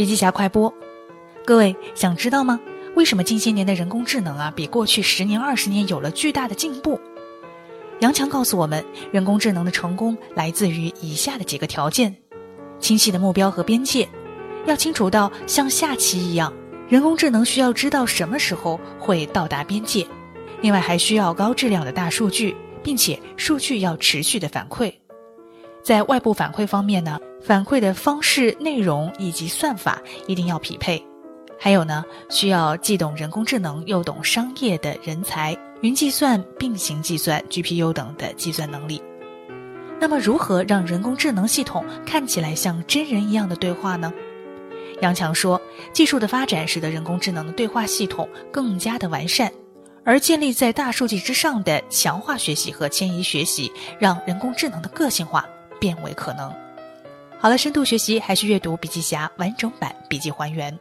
笔记侠快播，各位想知道吗？为什么近些年的人工智能啊，比过去十年、二十年有了巨大的进步？杨强告诉我们，人工智能的成功来自于以下的几个条件：清晰的目标和边界，要清楚到像下棋一样，人工智能需要知道什么时候会到达边界。另外，还需要高质量的大数据，并且数据要持续的反馈。在外部反馈方面呢？反馈的方式、内容以及算法一定要匹配，还有呢，需要既懂人工智能又懂商业的人才，云计算、并行计算、GPU 等的计算能力。那么，如何让人工智能系统看起来像真人一样的对话呢？杨强说，技术的发展使得人工智能的对话系统更加的完善，而建立在大数据之上的强化学习和迁移学习，让人工智能的个性化变为可能。好了，深度学习还是阅读笔记侠完整版笔记还原。